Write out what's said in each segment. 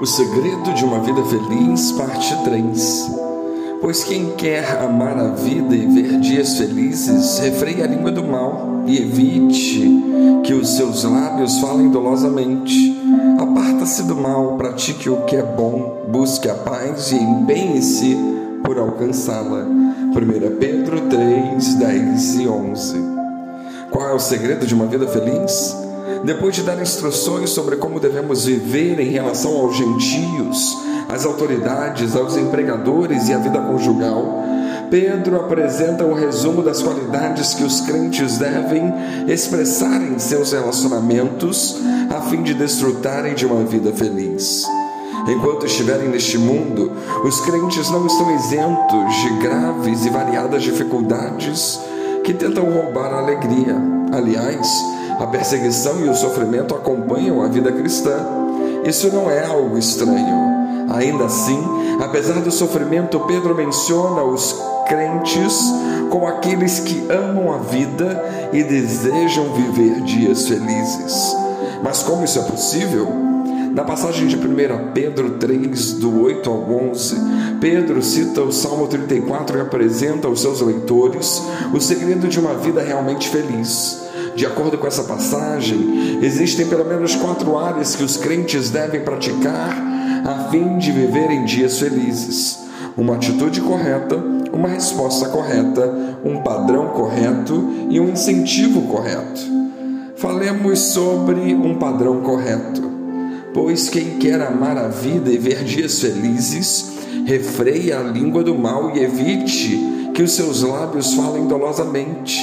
O segredo de uma vida feliz, parte 3. Pois quem quer amar a vida e ver dias felizes, refreie a língua do mal e evite que os seus lábios falem dolosamente. Aparta-se do mal, pratique o que é bom, busque a paz e empenhe-se por alcançá-la. 1 Pedro 3, 10 e 11. Qual é o segredo de uma vida feliz? Depois de dar instruções sobre como devemos viver em relação aos gentios, às autoridades, aos empregadores e à vida conjugal, Pedro apresenta um resumo das qualidades que os crentes devem expressar em seus relacionamentos a fim de desfrutarem de uma vida feliz. Enquanto estiverem neste mundo, os crentes não estão isentos de graves e variadas dificuldades que tentam roubar a alegria. Aliás, a perseguição e o sofrimento acompanham a vida cristã. Isso não é algo estranho. Ainda assim, apesar do sofrimento, Pedro menciona os crentes como aqueles que amam a vida e desejam viver dias felizes. Mas como isso é possível? Na passagem de 1 Pedro 3, do 8 ao 11, Pedro cita o Salmo 34 e apresenta aos seus leitores o segredo de uma vida realmente feliz. De acordo com essa passagem, existem pelo menos quatro áreas que os crentes devem praticar a fim de viver em dias felizes: uma atitude correta, uma resposta correta, um padrão correto e um incentivo correto. Falemos sobre um padrão correto. Pois quem quer amar a vida e ver dias felizes, refreia a língua do mal e evite que os seus lábios falem dolosamente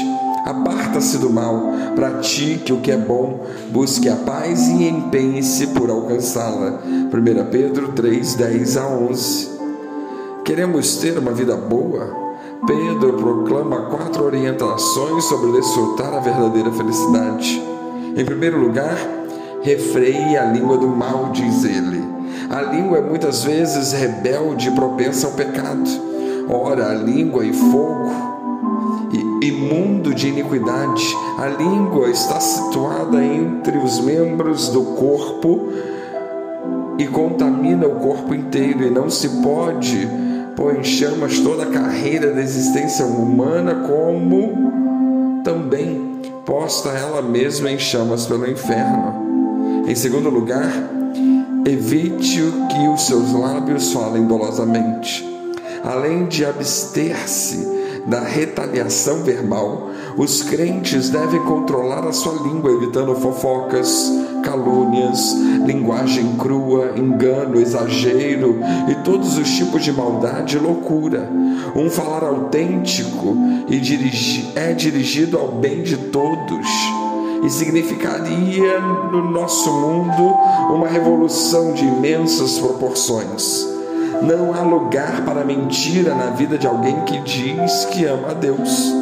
Aparta-se do mal, pratique o que é bom, busque a paz e empenhe-se por alcançá-la. 1 Pedro 3, 10 a 11. Queremos ter uma vida boa? Pedro proclama quatro orientações sobre desfrutar a verdadeira felicidade. Em primeiro lugar, refreie a língua do mal, diz ele. A língua é muitas vezes rebelde e propensa ao pecado. Ora, a língua e fogo imundo de iniquidade. A língua está situada entre os membros do corpo e contamina o corpo inteiro, e não se pode pôr em chamas toda a carreira da existência humana, como também posta ela mesma em chamas pelo inferno. Em segundo lugar, evite que os seus lábios falem dolosamente. Além de abster-se da retaliação verbal, os crentes devem controlar a sua língua, evitando fofocas, calúnias, linguagem crua, engano, exagero e todos os tipos de maldade e loucura. Um falar autêntico e dirigi é dirigido ao bem de todos e significaria no nosso mundo uma revolução de imensas proporções. Não há lugar para mentira na vida de alguém que diz que ama a Deus.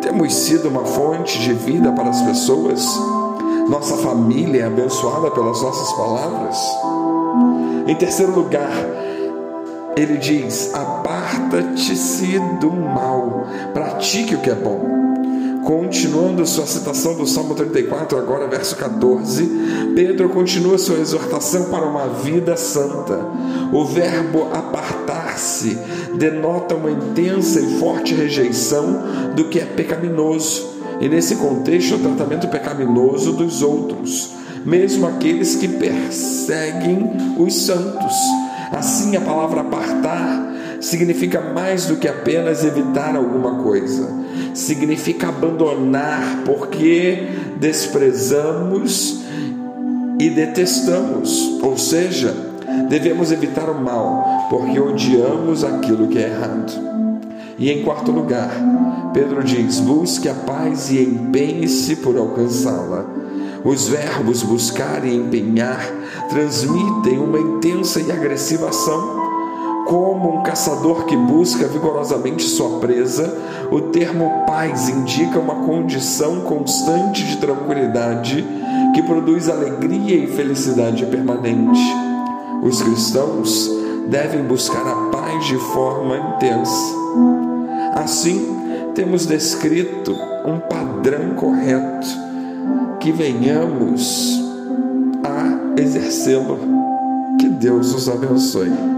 Temos sido uma fonte de vida para as pessoas. Nossa família é abençoada pelas nossas palavras. Em terceiro lugar, ele diz: aparta-te-se do mal, pratique o que é bom. Continuando sua citação do Salmo 34, agora verso 14, Pedro continua sua exortação para uma vida santa. O verbo apartar-se denota uma intensa e forte rejeição do que é pecaminoso, e nesse contexto, o tratamento pecaminoso dos outros, mesmo aqueles que perseguem os santos. Assim, a palavra apartar significa mais do que apenas evitar alguma coisa, significa abandonar porque desprezamos e detestamos, ou seja, devemos evitar o mal porque odiamos aquilo que é errado. E em quarto lugar, Pedro diz: busque a paz e empenhe-se por alcançá-la. Os verbos buscar e empenhar transmitem uma intensa e agressiva ação como um caçador que busca vigorosamente sua presa, o termo paz indica uma condição constante de tranquilidade que produz alegria e felicidade permanente. Os cristãos devem buscar a paz de forma intensa. Assim, temos descrito um padrão correto que venhamos a exercê-lo. Que Deus os abençoe.